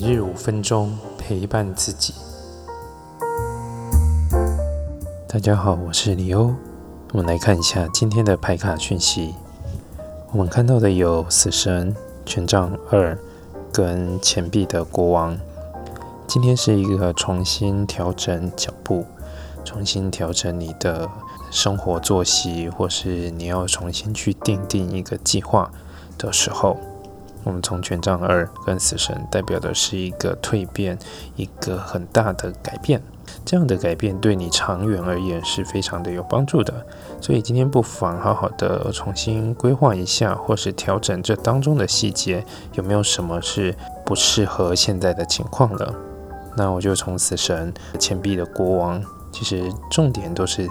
每日五分钟陪伴自己。大家好，我是李欧。我们来看一下今天的牌卡讯息。我们看到的有死神、权杖二跟钱币的国王。今天是一个重新调整脚步、重新调整你的生活作息，或是你要重新去定定一个计划的时候。我们从权杖二跟死神代表的是一个蜕变，一个很大的改变。这样的改变对你长远而言是非常的有帮助的。所以今天不妨好好的重新规划一下，或是调整这当中的细节，有没有什么是不适合现在的情况了？那我就从死神、钱币的国王，其实重点都是。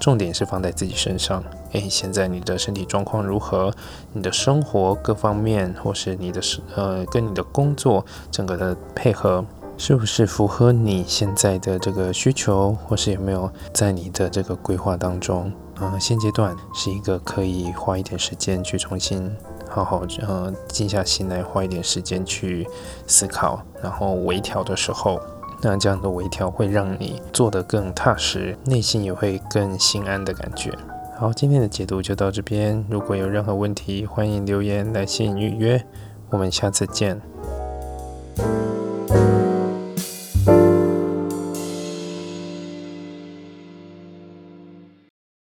重点是放在自己身上。诶，现在你的身体状况如何？你的生活各方面，或是你的呃，跟你的工作整个的配合，是不是符合你现在的这个需求？或是有没有在你的这个规划当中？呃，现阶段是一个可以花一点时间去重新好好呃静下心来，花一点时间去思考，然后微调的时候。那这样的微调会让你做得更踏实，内心也会更心安的感觉。好，今天的解读就到这边。如果有任何问题，欢迎留言、来信预约。我们下次见。